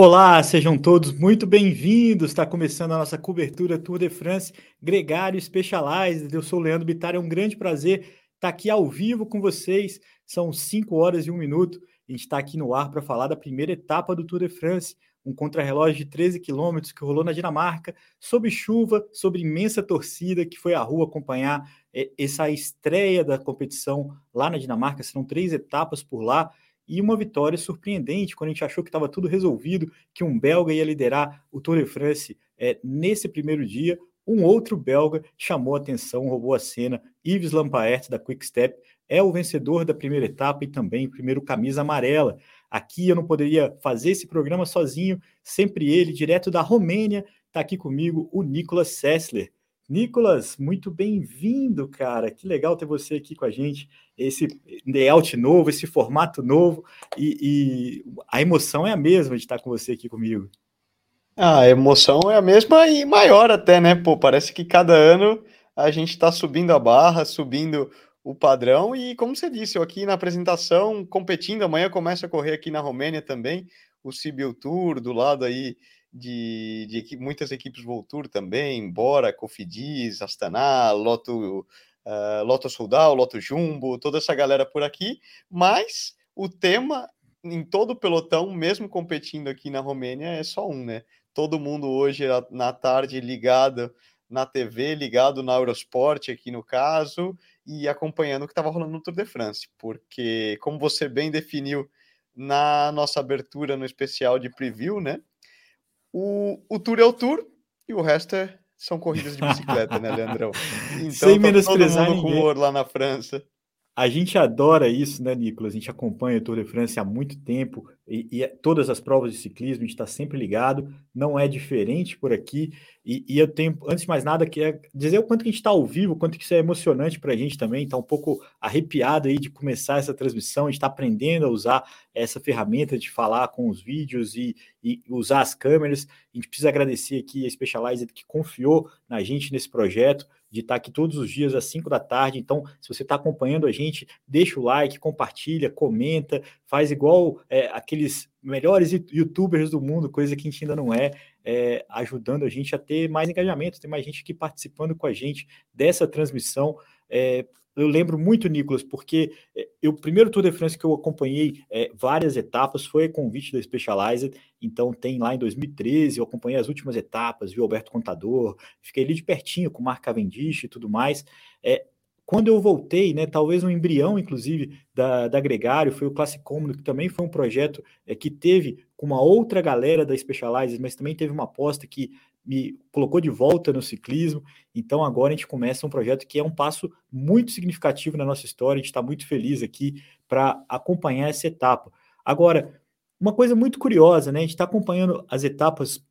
Olá, sejam todos muito bem-vindos. Está começando a nossa cobertura Tour de France Gregário Specialized. Eu sou o Leandro Bittar, é um grande prazer estar aqui ao vivo com vocês. São 5 horas e um minuto. A gente está aqui no ar para falar da primeira etapa do Tour de France, um contrarrelógio de 13 quilômetros que rolou na Dinamarca, sob chuva, sob imensa torcida que foi à rua acompanhar é, essa estreia da competição lá na Dinamarca. Serão três etapas por lá e uma vitória surpreendente quando a gente achou que estava tudo resolvido, que um belga ia liderar o Tour de France é, nesse primeiro dia. Um outro belga chamou a atenção, roubou a cena. Yves Lampaert, da Quick Step, é o vencedor da primeira etapa e também o primeiro camisa amarela. Aqui eu não poderia fazer esse programa sozinho, sempre ele, direto da Romênia, está aqui comigo o Nicolas Sessler. Nicolas, muito bem-vindo, cara. Que legal ter você aqui com a gente. Esse layout novo, esse formato novo. E, e, a emoção é a mesma de estar com você aqui comigo. A emoção é a mesma e maior até, né? Pô, parece que cada ano a gente está subindo a barra, subindo o padrão. E como você disse, eu aqui na apresentação, competindo, amanhã começa a correr aqui na Romênia também, o Sibiu Tour, do lado aí de, de equipe, muitas equipes Voltur também, Bora, Cofidis, Astana, Loto, uh, Loto Soldal, Loto Jumbo, toda essa galera por aqui, mas o tema em todo o pelotão, mesmo competindo aqui na Romênia, é só um, né? Todo mundo hoje na tarde ligado na TV, ligado na Eurosport aqui no caso, e acompanhando o que estava rolando no Tour de France, porque, como você bem definiu na nossa abertura no especial de preview, né? O, o Tour é o Tour e o resto é, são corridas de bicicleta, né, Leandrão? Então, Sem tá menosprezar todo mundo ninguém. com humor lá na França. A gente adora isso, né, Nicolas? A gente acompanha o Tour de France há muito tempo e, e todas as provas de ciclismo, a gente está sempre ligado, não é diferente por aqui. E, e, eu tenho, antes de mais nada, que é dizer o quanto que a gente está ao vivo, o quanto que isso é emocionante para a gente também, está um pouco arrepiado aí de começar essa transmissão, a gente está aprendendo a usar essa ferramenta de falar com os vídeos e, e usar as câmeras. A gente precisa agradecer aqui a Specialized que confiou na gente nesse projeto de estar aqui todos os dias às 5 da tarde. Então, se você está acompanhando a gente, deixa o like, compartilha, comenta, faz igual é, aqueles melhores youtubers do mundo, coisa que a gente ainda não é, é, ajudando a gente a ter mais engajamento, ter mais gente aqui participando com a gente dessa transmissão. É, eu lembro muito, Nicolas, porque o primeiro Tour de France que eu acompanhei é, várias etapas foi convite da Specialized, então tem lá em 2013, eu acompanhei as últimas etapas, vi o Alberto Contador, fiquei ali de pertinho com o Mark Cavendish e tudo mais. É, quando eu voltei, né, talvez um embrião, inclusive, da, da Gregário, foi o Classic Comedy, que também foi um projeto é, que teve com uma outra galera da Specialized, mas também teve uma aposta que me colocou de volta no ciclismo. Então agora a gente começa um projeto que é um passo muito significativo na nossa história. A gente está muito feliz aqui para acompanhar essa etapa. Agora, uma coisa muito curiosa, né? A gente está acompanhando as etapas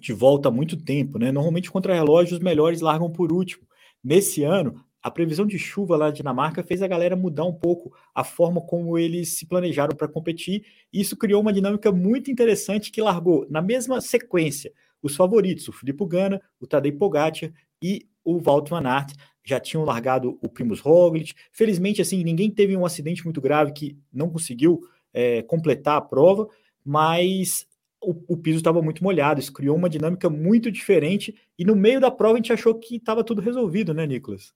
de volta há muito tempo, né? Normalmente contra relógio os melhores largam por último. Nesse ano, a previsão de chuva lá na Dinamarca fez a galera mudar um pouco a forma como eles se planejaram para competir. E isso criou uma dinâmica muito interessante que largou na mesma sequência os favoritos, o Filippo Ganna, o Tadej Pogacar e o Walt Van Aert já tinham largado o Primus Roglic. Felizmente, assim, ninguém teve um acidente muito grave que não conseguiu é, completar a prova, mas o, o piso estava muito molhado. Isso criou uma dinâmica muito diferente e no meio da prova a gente achou que estava tudo resolvido, né, Nicolas?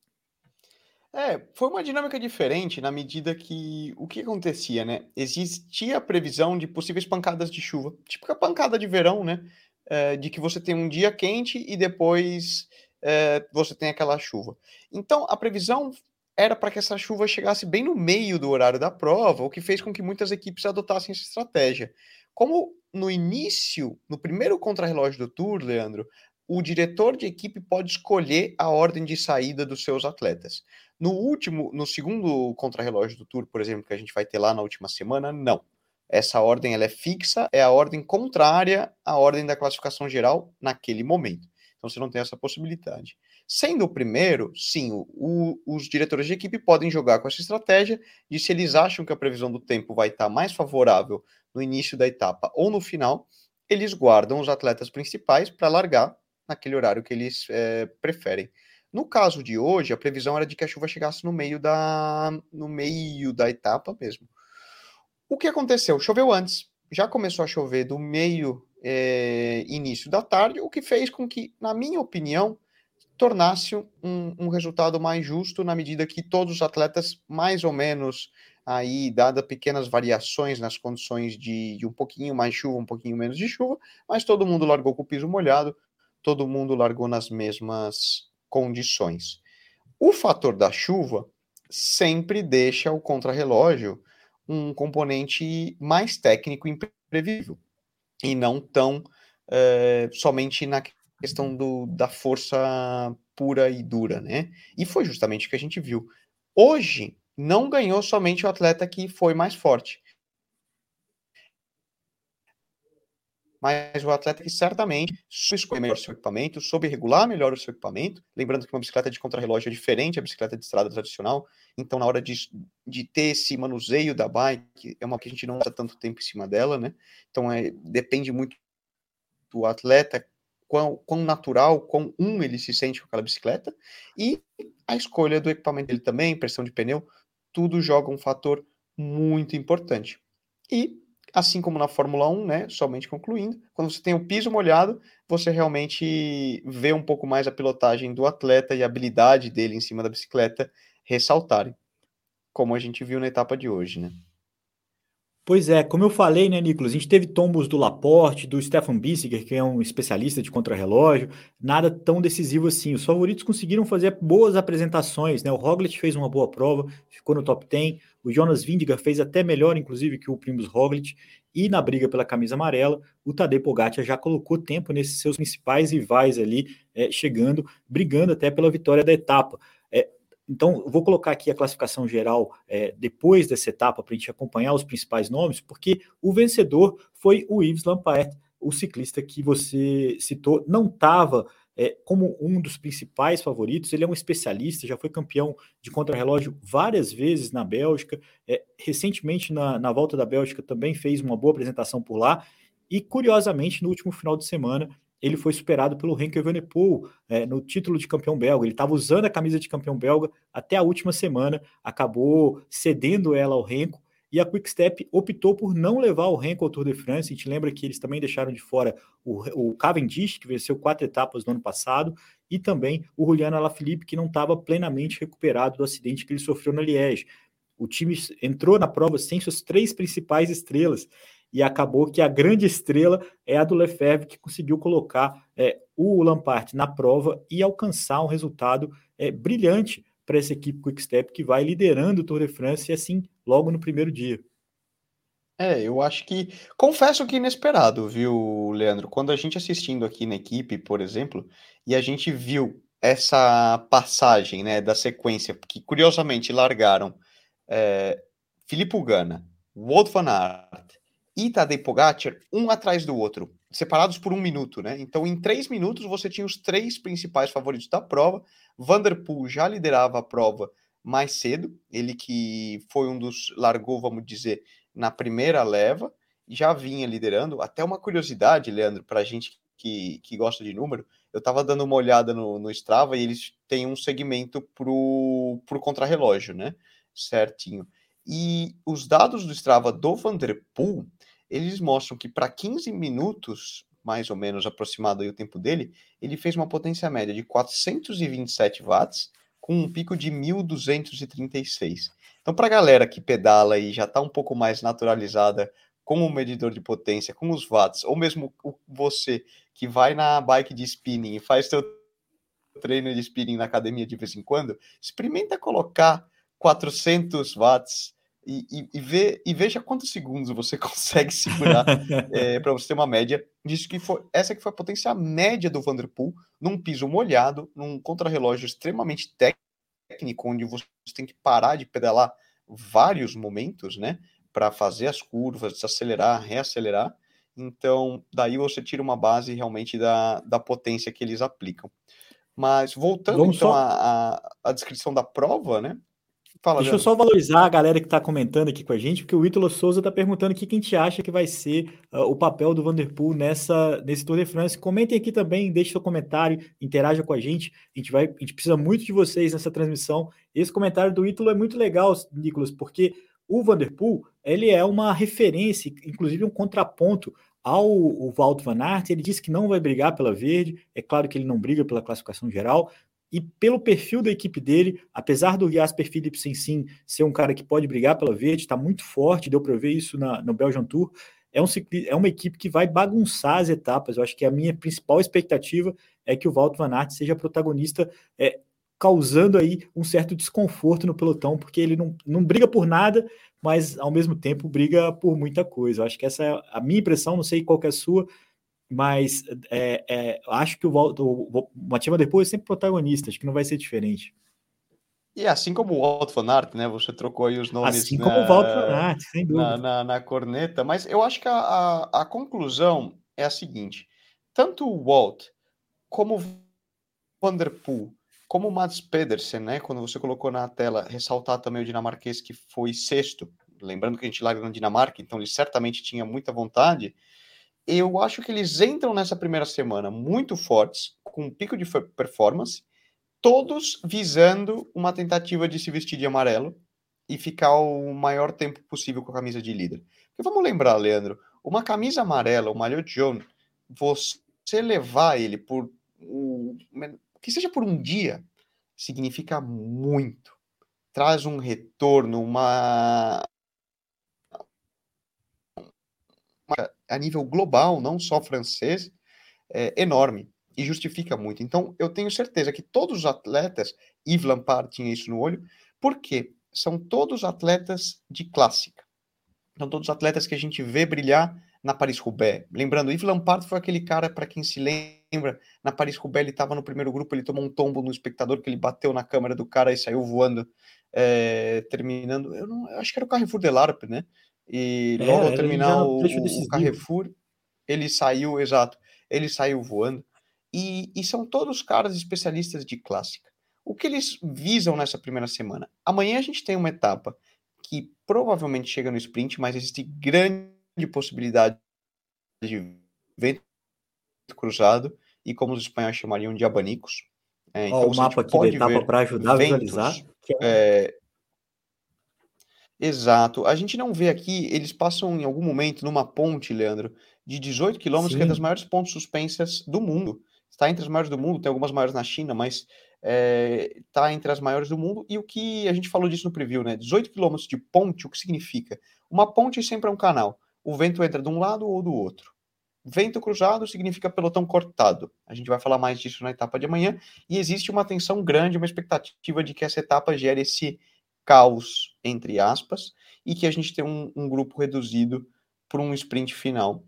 É, foi uma dinâmica diferente na medida que o que acontecia, né? Existia a previsão de possíveis pancadas de chuva, tipo a pancada de verão, né? é, de que você tem um dia quente e depois é, você tem aquela chuva. Então, a previsão era para que essa chuva chegasse bem no meio do horário da prova, o que fez com que muitas equipes adotassem essa estratégia. Como no início, no primeiro contrarrelógio do Tour, Leandro, o diretor de equipe pode escolher a ordem de saída dos seus atletas. No último, no segundo contrarrelógio do Tour, por exemplo, que a gente vai ter lá na última semana, não. Essa ordem ela é fixa, é a ordem contrária à ordem da classificação geral naquele momento. Então você não tem essa possibilidade. Sendo o primeiro, sim, o, os diretores de equipe podem jogar com essa estratégia de se eles acham que a previsão do tempo vai estar mais favorável no início da etapa ou no final, eles guardam os atletas principais para largar naquele horário que eles é, preferem. No caso de hoje, a previsão era de que a chuva chegasse no meio da, no meio da etapa mesmo. O que aconteceu? Choveu antes, já começou a chover do meio é, início da tarde, o que fez com que, na minha opinião, tornasse um, um, resultado mais justo na medida que todos os atletas, mais ou menos, aí, dada pequenas variações nas condições de, de um pouquinho mais chuva, um pouquinho menos de chuva, mas todo mundo largou com o piso molhado, todo mundo largou nas mesmas condições. O fator da chuva sempre deixa o contrarrelógio um componente mais técnico e imprevisível, e não tão é, somente na questão do, da força pura e dura, né? E foi justamente o que a gente viu. Hoje, não ganhou somente o atleta que foi mais forte. Mas o atleta que certamente escolhe melhor o seu equipamento, soube regular melhor o seu equipamento. Lembrando que uma bicicleta de contrarrelógio é diferente da bicicleta de estrada tradicional, então na hora de, de ter esse manuseio da bike, é uma que a gente não passa tanto tempo em cima dela, né? Então é, depende muito do atleta, quão, quão natural, quão um ele se sente com aquela bicicleta, e a escolha do equipamento dele também, pressão de pneu, tudo joga um fator muito importante. E assim como na Fórmula 1, né, somente concluindo, quando você tem o piso molhado, você realmente vê um pouco mais a pilotagem do atleta e a habilidade dele em cima da bicicleta ressaltarem, como a gente viu na etapa de hoje, né? Pois é, como eu falei, né, Nicolas, a gente teve tombos do Laporte, do Stefan Bissiger, que é um especialista de contrarrelógio, nada tão decisivo assim. Os favoritos conseguiram fazer boas apresentações, né? O Roglic fez uma boa prova, ficou no top 10, o Jonas Vindiger fez até melhor, inclusive, que o Primus Roglic, e na briga pela camisa amarela, o Tadej Pogacar já colocou tempo nesses seus principais rivais ali, é, chegando, brigando até pela vitória da etapa. Então, vou colocar aqui a classificação geral é, depois dessa etapa para a gente acompanhar os principais nomes, porque o vencedor foi o Yves Lampaert, o ciclista que você citou, não estava é, como um dos principais favoritos. Ele é um especialista, já foi campeão de contrarrelógio várias vezes na Bélgica. É, recentemente, na, na volta da Bélgica, também fez uma boa apresentação por lá. E, curiosamente, no último final de semana, ele foi superado pelo Henk Evenepoel é, no título de campeão belga. Ele estava usando a camisa de campeão belga até a última semana, acabou cedendo ela ao Renko, e a Quickstep optou por não levar o Renko ao Tour de France. A gente lembra que eles também deixaram de fora o, o Cavendish, que venceu quatro etapas no ano passado, e também o Juliano Alaphilippe, que não estava plenamente recuperado do acidente que ele sofreu na Liège. O time entrou na prova sem suas três principais estrelas e acabou que a grande estrela é a do Lefebvre, que conseguiu colocar é, o Lampard na prova e alcançar um resultado é, brilhante para essa equipe Quick-Step que vai liderando o Tour de France e assim logo no primeiro dia. É, eu acho que. Confesso que inesperado, viu, Leandro? Quando a gente assistindo aqui na equipe, por exemplo, e a gente viu essa passagem né, da sequência, que curiosamente largaram é, Filipe Gana, Wout van Aert e Tadej Pogacar, um atrás do outro, separados por um minuto, né? Então, em três minutos, você tinha os três principais favoritos da prova. Vanderpool já liderava a prova mais cedo, ele que foi um dos, largou, vamos dizer, na primeira leva, já vinha liderando. Até uma curiosidade, Leandro, para a gente que, que gosta de número, eu estava dando uma olhada no, no Strava e eles têm um segmento para o contrarrelógio, né? Certinho. E os dados do Strava do Vanderpool, eles mostram que para 15 minutos, mais ou menos aproximado aí o tempo dele, ele fez uma potência média de 427 watts com um pico de 1236. Então, para a galera que pedala e já está um pouco mais naturalizada com o medidor de potência, com os watts, ou mesmo você que vai na bike de spinning e faz seu treino de spinning na academia de vez em quando, experimenta colocar 400 watts e, e, e, vê, e veja quantos segundos você consegue segurar é, para você ter uma média disso que foi essa que foi a potência média do Vanderpool num piso molhado, num contrarrelógio extremamente técnico, onde você tem que parar de pedalar vários momentos, né, para fazer as curvas, desacelerar, reacelerar. Então, daí você tira uma base realmente da, da potência que eles aplicam. Mas voltando Vamos então à só... descrição da prova, né? Fala, Deixa Leandro. eu só valorizar a galera que está comentando aqui com a gente, porque o Ítalo Souza está perguntando o que a gente acha que vai ser uh, o papel do Vanderpool nessa, nesse Tour de France. Comentem aqui também, deixe seu comentário, interaja com a gente. A gente, vai, a gente precisa muito de vocês nessa transmissão. Esse comentário do Ítalo é muito legal, Nicolas, porque o Vanderpool ele é uma referência, inclusive um contraponto ao o Walt Van Aert. Ele disse que não vai brigar pela verde, é claro que ele não briga pela classificação geral, e pelo perfil da equipe dele, apesar do Jasper Philipsen sim ser um cara que pode brigar pela verde, está muito forte, deu para ver isso na, no Belgian Tour, é, um, é uma equipe que vai bagunçar as etapas. Eu acho que a minha principal expectativa é que o Walt Van Aert seja protagonista, é, causando aí um certo desconforto no pelotão, porque ele não, não briga por nada, mas ao mesmo tempo briga por muita coisa. Eu acho que essa é a minha impressão, não sei qual é a sua, mas é, é, acho que o, o, o depois é sempre protagonista, acho que não vai ser diferente. E assim como o Walt Van Aert, né? Você trocou aí os nomes. Assim na, como o Walt Van Aert, sem dúvida. Na, na, na, corneta, mas eu acho que a, a, a, conclusão é a seguinte: tanto o Walt como o Vanderpool, como o Mads Pedersen, né? Quando você colocou na tela, ressaltar também o dinamarquês que foi sexto, lembrando que a gente larga na Dinamarca, então ele certamente tinha muita vontade eu acho que eles entram nessa primeira semana muito fortes, com um pico de performance, todos visando uma tentativa de se vestir de amarelo e ficar o maior tempo possível com a camisa de líder. Porque vamos lembrar, Leandro, uma camisa amarela, o Maillot John, você levar ele por que seja por um dia, significa muito. Traz um retorno, uma a nível global, não só francês, é enorme e justifica muito. Então, eu tenho certeza que todos os atletas, Yves Lampard tinha isso no olho, porque são todos atletas de clássica. São todos atletas que a gente vê brilhar na Paris-Roubaix. Lembrando, Yves Lampard foi aquele cara, para quem se lembra, na Paris-Roubaix ele estava no primeiro grupo, ele tomou um tombo no espectador, que ele bateu na câmera do cara e saiu voando, é, terminando, eu, não, eu acho que era o Carrefour de Larpe, né? E é, logo ao terminar o, o Carrefour, ele saiu, exato, ele saiu voando. E, e são todos caras especialistas de clássica. O que eles visam nessa primeira semana? Amanhã a gente tem uma etapa que provavelmente chega no sprint, mas existe grande possibilidade de vento cruzado e como os espanhóis chamariam de abanicos. É, então, o mapa aqui da etapa para ajudar ventos, a visualizar. É, é Exato. A gente não vê aqui, eles passam em algum momento numa ponte, Leandro, de 18 quilômetros, que é das maiores pontes suspensas do mundo. Está entre as maiores do mundo, tem algumas maiores na China, mas está eh, entre as maiores do mundo. E o que a gente falou disso no preview, né? 18 quilômetros de ponte, o que significa? Uma ponte sempre é um canal. O vento entra de um lado ou do outro. Vento cruzado significa pelotão cortado. A gente vai falar mais disso na etapa de amanhã. E existe uma tensão grande, uma expectativa de que essa etapa gere esse caos, entre aspas, e que a gente tem um, um grupo reduzido para um sprint final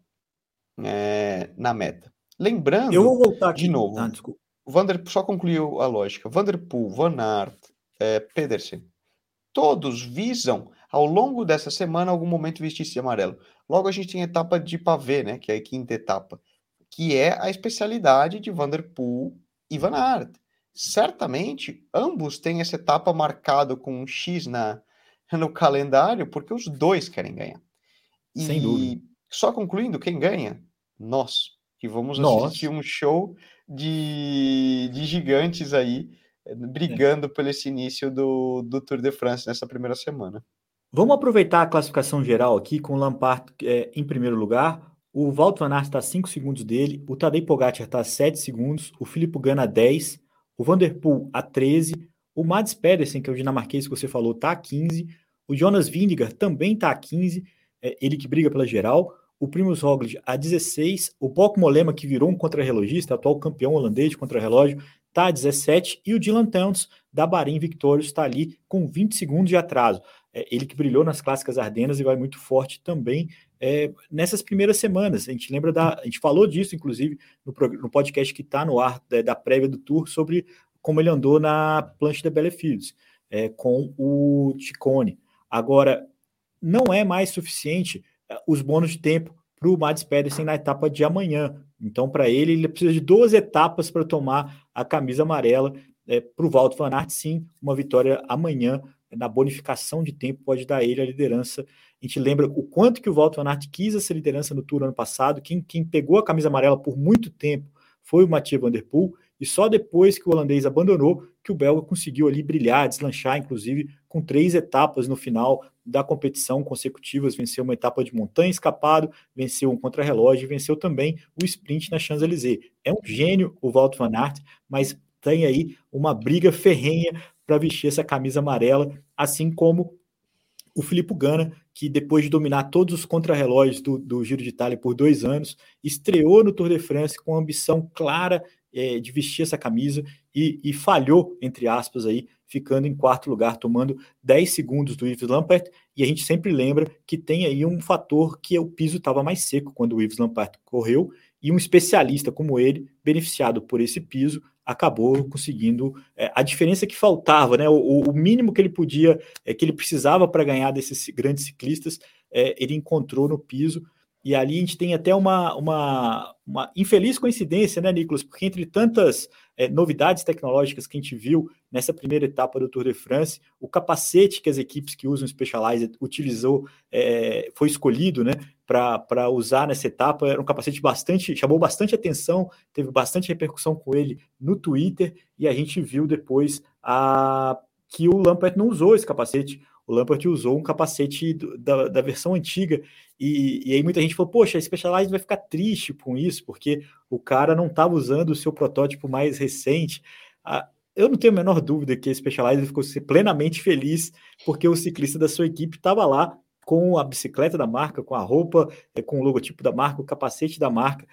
é, na meta. Lembrando, eu vou voltar aqui. de novo, ah, Vander, só concluiu a lógica. Vanderpool, Van Aert, é, Pedersen, todos visam ao longo dessa semana algum momento vestir-se amarelo. Logo a gente tem a etapa de pavê, né, que é a quinta etapa, que é a especialidade de Vanderpool e Van Aert certamente ambos têm essa etapa marcada com um X na, no calendário, porque os dois querem ganhar. E Sem dúvida. Só concluindo, quem ganha? Nós, que vamos Nós. assistir um show de, de gigantes aí, eh, brigando é. por esse início do, do Tour de France nessa primeira semana. Vamos aproveitar a classificação geral aqui com o Lampard é, em primeiro lugar. O Walter Van Aert está a 5 segundos dele, o Tadej Pogacar está a 7 segundos, o Filipe Gana a 10, o Vanderpool a 13, o Mads Pedersen, que é o dinamarquês que você falou, está a 15, o Jonas Vingegaard também está a 15, é, ele que briga pela geral, o Primus Roglic a 16, o Bok Molema, que virou um contrarrelogista, atual campeão holandês de contrarrelógio, está a 17, e o Dylan Towns, da Bahrein Victorious, está ali com 20 segundos de atraso. É, ele que brilhou nas clássicas Ardenas e vai muito forte também é, nessas primeiras semanas. A gente lembra da. A gente falou disso, inclusive, no, no podcast que está no ar da, da, prévia do Tour, sobre como ele andou na plancha da Bellefields, é, com o Ticone. Agora, não é mais suficiente é, os bônus de tempo para o Mads Pedersen na etapa de amanhã. Então, para ele, ele precisa de duas etapas para tomar a camisa amarela. É, para o Walter Van Aert, sim, uma vitória amanhã na bonificação de tempo pode dar a ele a liderança. A gente lembra o quanto que o Walter Van Aert quis essa liderança no Tour ano passado. Quem, quem pegou a camisa amarela por muito tempo foi o Mathieu Van Der Poel. E só depois que o holandês abandonou que o belga conseguiu ali brilhar, deslanchar, inclusive com três etapas no final da competição consecutivas, venceu uma etapa de montanha escapado, venceu um contrarrelógio e venceu também o sprint na Champs-Élysées. É um gênio o Walter Van Aert, mas tem aí uma briga ferrenha para vestir essa camisa amarela, assim como o Filippo Gana, que depois de dominar todos os contrarrelógios do, do Giro de Itália por dois anos, estreou no Tour de France com a ambição clara é, de vestir essa camisa e, e, falhou, entre aspas, aí, ficando em quarto lugar, tomando 10 segundos do Yves Lampert. E a gente sempre lembra que tem aí um fator que o piso estava mais seco quando o Yves Lampert correu, e um especialista como ele, beneficiado por esse piso, acabou conseguindo é, a diferença que faltava, né? O, o, mínimo que ele podia, é, que ele precisava para ganhar desses grandes ciclistas, é, ele encontrou no piso. E ali a gente tem até uma, uma, uma infeliz coincidência, né, Nicolas? Porque entre tantas é, novidades tecnológicas que a gente viu nessa primeira etapa do Tour de France, o capacete que as equipes que usam Specialized utilizou é, foi escolhido, né, para usar nessa etapa. Era um capacete bastante, chamou bastante atenção, teve bastante repercussão com ele no Twitter e a gente viu depois a, que o Lampert não usou esse capacete o Lampert usou um capacete do, da, da, versão antiga, e, e, aí muita gente falou, poxa, a Specialized vai ficar triste com isso, porque o cara não estava usando o seu protótipo mais recente. Ah, eu não tenho a menor dúvida que a Specialized ficou plenamente feliz, porque o ciclista da sua equipe estava lá com a bicicleta da marca, com a roupa, eh, com o logotipo da marca, o capacete da marca,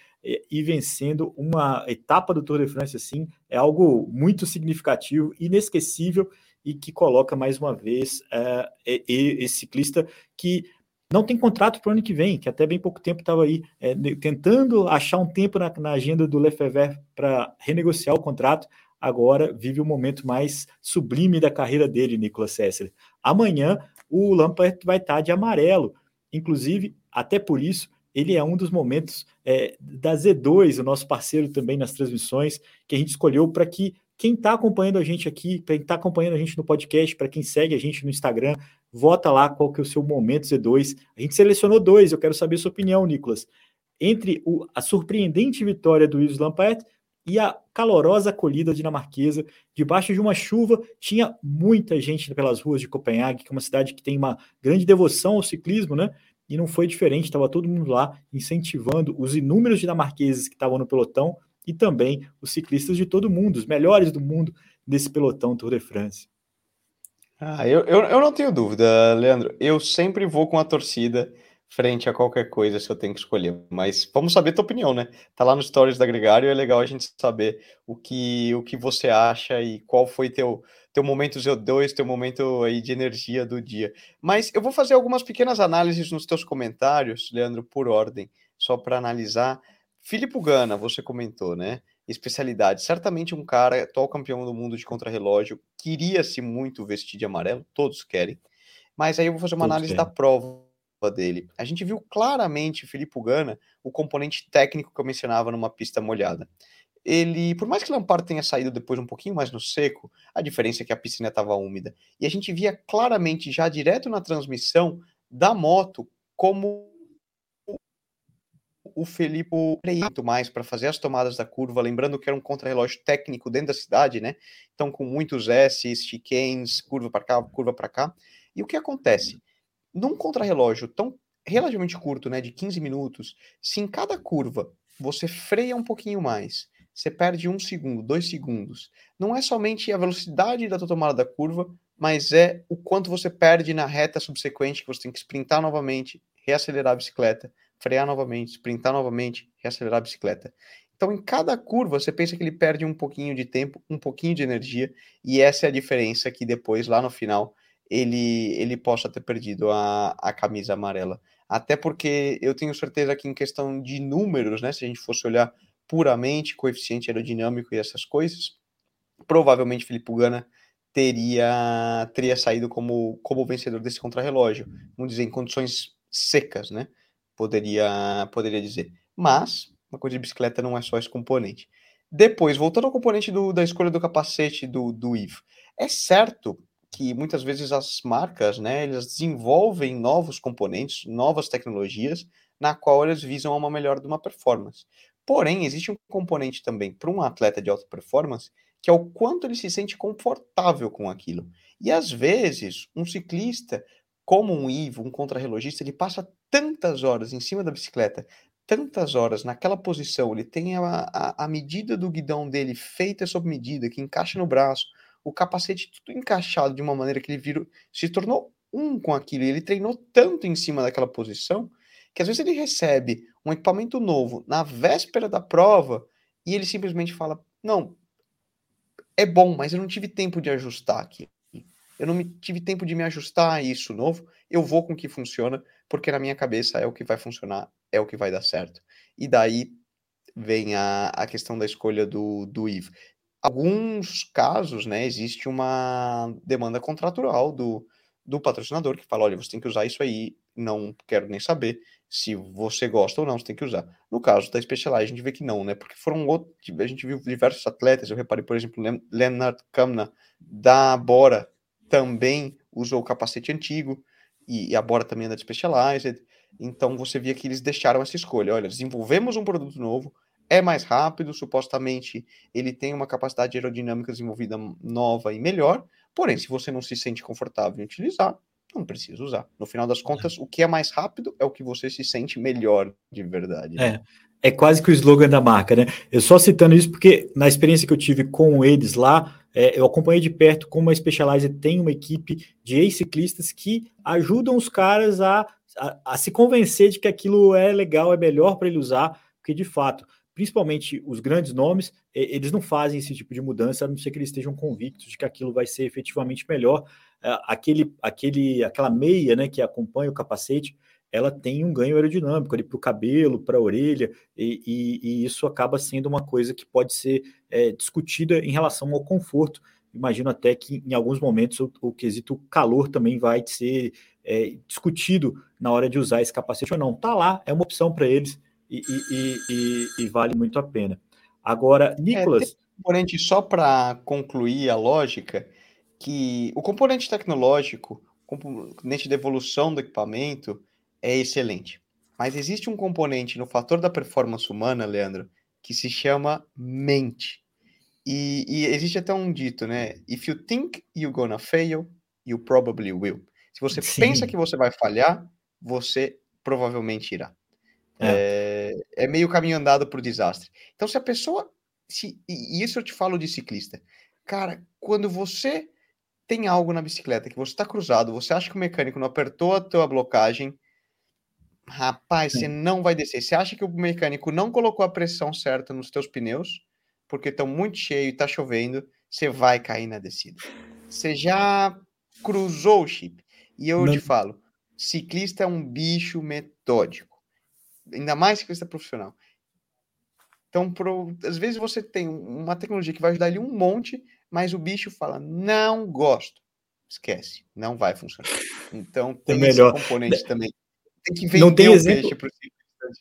e vencendo uma etapa do Tour de France assim, é algo muito significativo, inesquecível, e que coloca mais uma vez é, esse ciclista que não tem contrato para o ano que vem, que até bem pouco tempo estava aí é, tentando achar um tempo na, na agenda do Lefebvre para renegociar o contrato. Agora vive o momento mais sublime da carreira dele, Nicolas Sessler. Amanhã o Lampard vai estar tá de amarelo. Inclusive, até por isso, ele é um dos momentos é, da Z2, o nosso parceiro também nas transmissões, que a gente escolheu para que quem está acompanhando a gente aqui, quem está acompanhando a gente no podcast, para quem segue a gente no Instagram, vota lá qual que é o seu momento Z2. A gente selecionou dois, eu quero saber sua opinião, Nicolas. Entre o, a surpreendente vitória do Yves Lampert e a calorosa acolhida dinamarquesa, debaixo de uma chuva, tinha muita gente pelas ruas de Copenhague, que é uma cidade que tem uma grande devoção ao ciclismo, né? E não foi diferente, estava todo mundo lá incentivando os inúmeros dinamarqueses que estavam no pelotão e também os ciclistas de todo mundo, os melhores do mundo desse pelotão Tour de France. Ah, eu, eu, eu não tenho dúvida, Leandro. Eu sempre vou com a torcida frente a qualquer coisa se eu tenho que escolher. Mas vamos saber tua opinião, né? Tá lá no Stories da Gregário, é legal a gente saber o que, o que você acha e qual foi teu, teu momento Z2, teu momento aí de energia do dia. Mas eu vou fazer algumas pequenas análises nos teus comentários, Leandro, por ordem, só para analisar. Filipe Gana, você comentou, né? Especialidade. Certamente um cara, atual campeão do mundo de contrarrelógio, queria-se muito vestir de amarelo, todos querem. Mas aí eu vou fazer uma todos análise querem. da prova dele. A gente viu claramente Filipe Gana, o componente técnico que eu mencionava numa pista molhada. Ele, por mais que Lampard tenha saído depois um pouquinho mais no seco, a diferença é que a piscina estava úmida. E a gente via claramente já direto na transmissão da moto como o Felipe muito mais para fazer as tomadas da curva, lembrando que era um contrarrelógio técnico dentro da cidade, né? Então, com muitos S, chicanes, curva para cá, curva para cá. E o que acontece? Num contrarrelógio tão relativamente curto, né, de 15 minutos, se em cada curva você freia um pouquinho mais, você perde um segundo, dois segundos, não é somente a velocidade da tua tomada da curva, mas é o quanto você perde na reta subsequente, que você tem que sprintar novamente, reacelerar a bicicleta, frear novamente, sprintar novamente, reacelerar a bicicleta. Então, em cada curva, você pensa que ele perde um pouquinho de tempo, um pouquinho de energia, e essa é a diferença que depois, lá no final, ele, ele possa ter perdido a, a camisa amarela. Até porque eu tenho certeza que, em questão de números, né, se a gente fosse olhar puramente coeficiente aerodinâmico e essas coisas, provavelmente Felipe Gana teria, teria saído como, como vencedor desse contrarrelógio. Vamos dizer, em condições secas, né? Poderia, poderia dizer. Mas, uma coisa de bicicleta não é só esse componente. Depois, voltando ao componente do, da escolha do capacete do, do Eve, é certo que muitas vezes as marcas, né, elas desenvolvem novos componentes, novas tecnologias, na qual eles visam uma melhora de uma performance. Porém, existe um componente também para um atleta de alta performance, que é o quanto ele se sente confortável com aquilo. E às vezes, um ciclista, como um Ivo, um contrarrelogista, ele passa tantas horas em cima da bicicleta, tantas horas naquela posição, ele tem a, a, a medida do guidão dele feita sob medida, que encaixa no braço, o capacete tudo encaixado de uma maneira que ele virou, se tornou um com aquilo, e ele treinou tanto em cima daquela posição, que às vezes ele recebe um equipamento novo na véspera da prova, e ele simplesmente fala, não, é bom, mas eu não tive tempo de ajustar aqui eu não tive tempo de me ajustar a isso novo, eu vou com o que funciona, porque na minha cabeça é o que vai funcionar, é o que vai dar certo. E daí vem a, a questão da escolha do, do IV. Alguns casos, né, existe uma demanda contratual do, do patrocinador que fala, olha, você tem que usar isso aí, não quero nem saber se você gosta ou não, você tem que usar. No caso da Specialized, a gente vê que não, né, porque foram outros, a gente viu diversos atletas, eu reparei, por exemplo, Leonard Kamna, da Bora, também usou o capacete antigo, e, e a Bora também anda de Specialized. Então você via que eles deixaram essa escolha. Olha, desenvolvemos um produto novo, é mais rápido, supostamente ele tem uma capacidade aerodinâmica desenvolvida nova e melhor, porém, se você não se sente confortável em utilizar, não precisa usar. No final das contas, o que é mais rápido é o que você se sente melhor de verdade. Né? É, é quase que o slogan da marca, né? Eu só citando isso porque na experiência que eu tive com eles lá, é, eu acompanhei de perto como a Specialized tem uma equipe de ex-ciclistas que ajudam os caras a, a, a, se convencer de que aquilo é legal, é melhor para ele usar, porque de fato, principalmente os grandes nomes, eles não fazem esse tipo de mudança, a não ser que eles estejam convictos de que aquilo vai ser efetivamente melhor. É, aquele, aquele, aquela meia né, que acompanha o capacete, ela tem um ganho aerodinâmico ali para o cabelo, para a orelha, e, e, e, isso acaba sendo uma coisa que pode ser é, discutida em relação ao conforto. Imagino até que em alguns momentos o, o quesito calor também vai ser é, discutido na hora de usar esse capacete ou não. Tá lá, é uma opção para eles e, e, vale muito a pena. Agora, é, Nicolas. É, componente, só para concluir a lógica, que o componente tecnológico, componente de evolução do equipamento, é excelente. Mas existe um componente no fator da performance humana, Leandro, que se chama mente. E, e, existe até um dito, né? If you think you're gonna fail, you probably will. Se você Sim. pensa que você vai falhar, você provavelmente irá. É, é, é meio caminho andado para o desastre. Então, se a pessoa. Se, e isso eu te falo de ciclista. Cara, quando você tem algo na bicicleta que você está cruzado, você acha que o mecânico não apertou a tua blocagem, Rapaz, você não vai descer. Você acha que o mecânico não colocou a pressão certa nos teus pneus, porque estão muito cheios e está chovendo, você vai cair na descida. Você já cruzou o chip. E eu não. te falo, ciclista é um bicho metódico. Ainda mais ciclista profissional. Então, pro, às vezes você tem uma tecnologia que vai ajudar ele um monte, mas o bicho fala, não gosto. Esquece, não vai funcionar. Então, tem é melhor. esse componente também tem que vender não tem exemplo,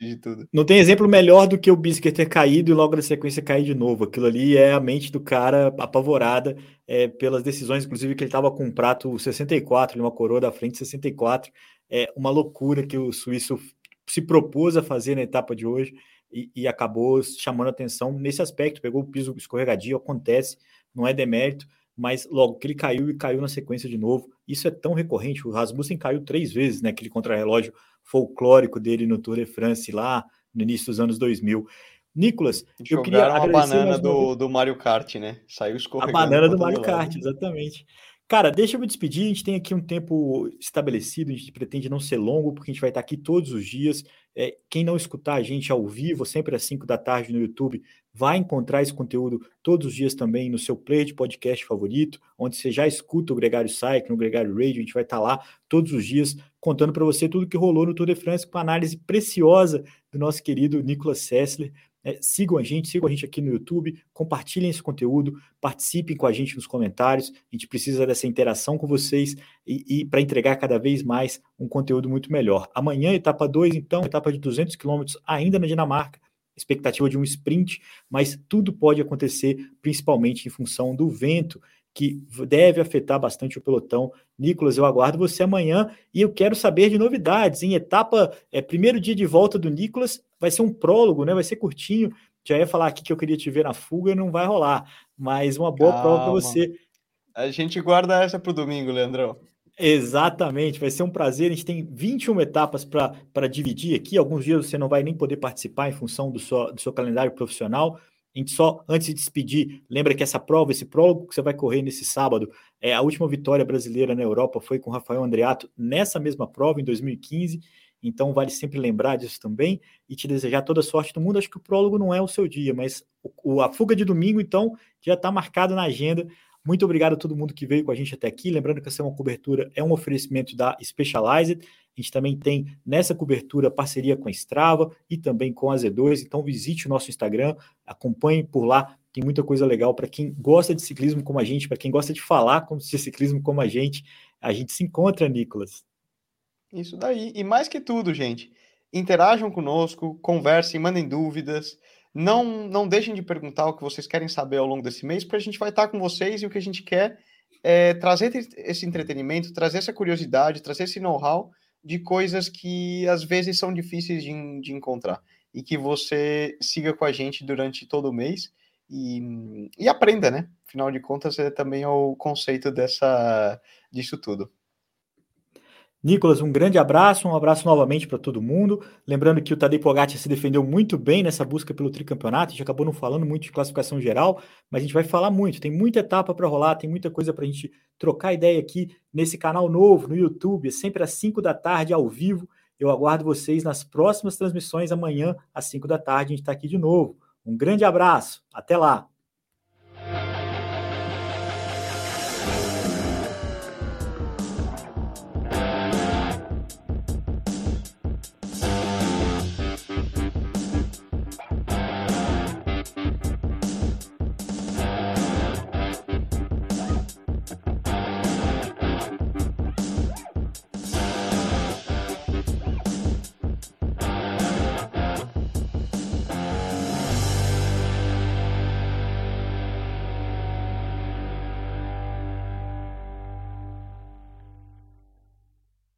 de tudo. Não tem exemplo melhor do que o Bisker ter caído e logo na sequência cair de novo. Aquilo ali é a mente do cara apavorada é, pelas decisões, inclusive que ele estava com um prato 64, uma coroa da frente 64. É uma loucura que o suíço se propôs a fazer na etapa de hoje e, e acabou chamando atenção nesse aspecto. Pegou o piso escorregadio, acontece, não é demérito, mas logo que ele caiu e caiu na sequência de novo. Isso é tão recorrente. O Rasmussen caiu três vezes, né? Aquele contrarrelógio folclórico dele no Tour de France lá no início dos anos 2000. Nicolas, eu queria a banana do, do Mario Kart, né? Saiu escorregando. A banana do Mario Kart, exatamente. Cara, deixa eu me despedir. A gente tem aqui um tempo estabelecido, a gente pretende não ser longo, porque a gente vai estar aqui todos os dias. É, quem não escutar a gente ao vivo, sempre às 5 da tarde no YouTube, vai encontrar esse conteúdo todos os dias também no seu player de podcast favorito, onde você já escuta o Gregário Cycle, no Gregário Radio, a gente vai estar lá todos os dias contando para você tudo que rolou no Tour de France com a análise preciosa do nosso querido Nicolas Sessler. Né? sigam a gente, sigam a gente aqui no YouTube, compartilhem esse conteúdo, participem com a gente nos comentários. A gente precisa dessa interação com vocês e, e para entregar cada vez mais um conteúdo muito melhor. Amanhã, etapa 2, então, etapa de 200 quilômetros ainda na Dinamarca expectativa de um sprint, mas tudo pode acontecer, principalmente em função do vento que deve afetar bastante o pelotão. Nicolas, eu aguardo você amanhã e eu quero saber de novidades. Em etapa, é, primeiro dia de volta do Nicolas, vai ser um prólogo, né? Vai ser curtinho. Já ia falar aqui que eu queria te ver na fuga, não vai rolar, mas uma boa Calma. prova para você. A gente guarda essa para o domingo, Leandrão. Exatamente, vai ser um prazer. A gente tem 21 etapas para dividir aqui. Alguns dias você não vai nem poder participar em função do seu, do seu calendário profissional. A gente só, antes de despedir, lembra que essa prova, esse prólogo que você vai correr nesse sábado, é a última vitória brasileira na Europa foi com Rafael Andreato nessa mesma prova, em 2015. Então, vale sempre lembrar disso também e te desejar toda a sorte do mundo. Acho que o prólogo não é o seu dia, mas o, a fuga de domingo, então, já está marcado na agenda. Muito obrigado a todo mundo que veio com a gente até aqui. Lembrando que essa é uma cobertura, é um oferecimento da Specialized. A gente também tem nessa cobertura parceria com a Strava e também com a Z2. Então visite o nosso Instagram, acompanhe por lá. Tem muita coisa legal para quem gosta de ciclismo como a gente, para quem gosta de falar de ciclismo como a gente. A gente se encontra, Nicolas. Isso daí. E mais que tudo, gente, interajam conosco, conversem, mandem dúvidas. Não, não deixem de perguntar o que vocês querem saber ao longo desse mês, porque a gente vai estar com vocês e o que a gente quer é trazer esse entretenimento, trazer essa curiosidade, trazer esse know-how de coisas que às vezes são difíceis de, de encontrar e que você siga com a gente durante todo o mês e, e aprenda, né? Afinal de contas, é também o conceito dessa disso tudo. Nicolas, um grande abraço, um abraço novamente para todo mundo. Lembrando que o Tadej Pogacar se defendeu muito bem nessa busca pelo tricampeonato, a gente acabou não falando muito de classificação geral, mas a gente vai falar muito, tem muita etapa para rolar, tem muita coisa para a gente trocar ideia aqui nesse canal novo, no YouTube, é sempre às 5 da tarde, ao vivo. Eu aguardo vocês nas próximas transmissões amanhã, às 5 da tarde, a gente está aqui de novo. Um grande abraço, até lá!